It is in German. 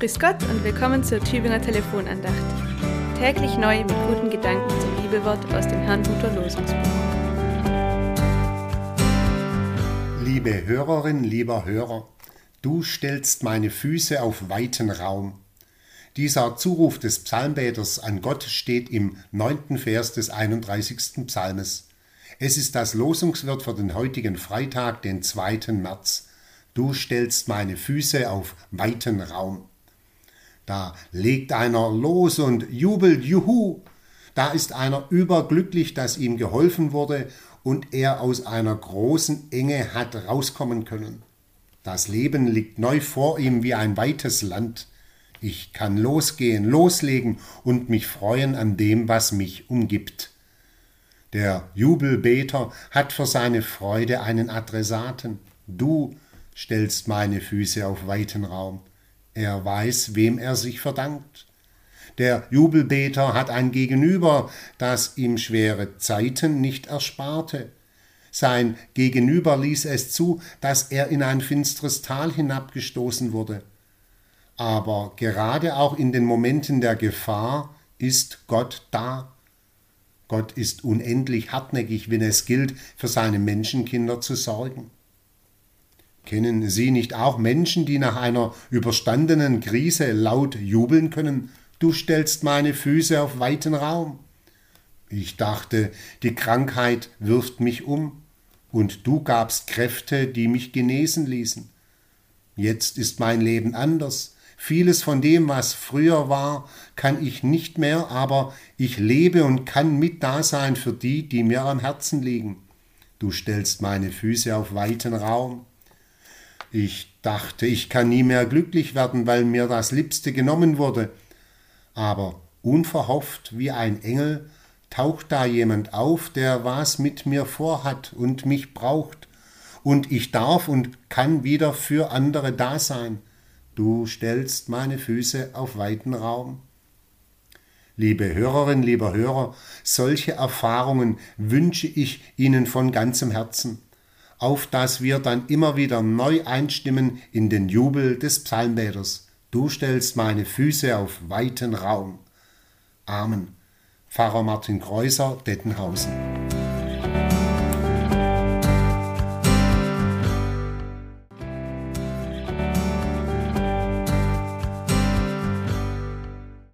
Grüß Gott und willkommen zur Tübinger Telefonandacht. Täglich neu mit guten Gedanken zum Bibelwort aus dem Herrnhuter Losungsbuch. Liebe Hörerin, lieber Hörer, du stellst meine Füße auf weiten Raum. Dieser Zuruf des Psalmbeters an Gott steht im neunten Vers des 31. Psalmes. Es ist das Losungswort für den heutigen Freitag, den 2. März. Du stellst meine Füße auf weiten Raum. Da legt einer los und jubelt, juhu! Da ist einer überglücklich, dass ihm geholfen wurde und er aus einer großen Enge hat rauskommen können. Das Leben liegt neu vor ihm wie ein weites Land. Ich kann losgehen, loslegen und mich freuen an dem, was mich umgibt. Der Jubelbeter hat für seine Freude einen Adressaten. Du stellst meine Füße auf weiten Raum. Er weiß, wem er sich verdankt. Der Jubelbeter hat ein Gegenüber, das ihm schwere Zeiten nicht ersparte. Sein Gegenüber ließ es zu, dass er in ein finstres Tal hinabgestoßen wurde. Aber gerade auch in den Momenten der Gefahr ist Gott da. Gott ist unendlich hartnäckig, wenn es gilt, für seine Menschenkinder zu sorgen. Kennen Sie nicht auch Menschen, die nach einer überstandenen Krise laut jubeln können? Du stellst meine Füße auf weiten Raum. Ich dachte, die Krankheit wirft mich um, und du gabst Kräfte, die mich genesen ließen. Jetzt ist mein Leben anders. Vieles von dem, was früher war, kann ich nicht mehr, aber ich lebe und kann mit da sein für die, die mir am Herzen liegen. Du stellst meine Füße auf weiten Raum. Ich dachte, ich kann nie mehr glücklich werden, weil mir das Liebste genommen wurde. Aber unverhofft wie ein Engel taucht da jemand auf, der was mit mir vorhat und mich braucht, und ich darf und kann wieder für andere da sein. Du stellst meine Füße auf weiten Raum. Liebe Hörerin, lieber Hörer, solche Erfahrungen wünsche ich Ihnen von ganzem Herzen auf dass wir dann immer wieder neu einstimmen in den Jubel des Psalmbeters. Du stellst meine Füße auf weiten Raum. Amen. Pfarrer Martin Kreuser, Dettenhausen.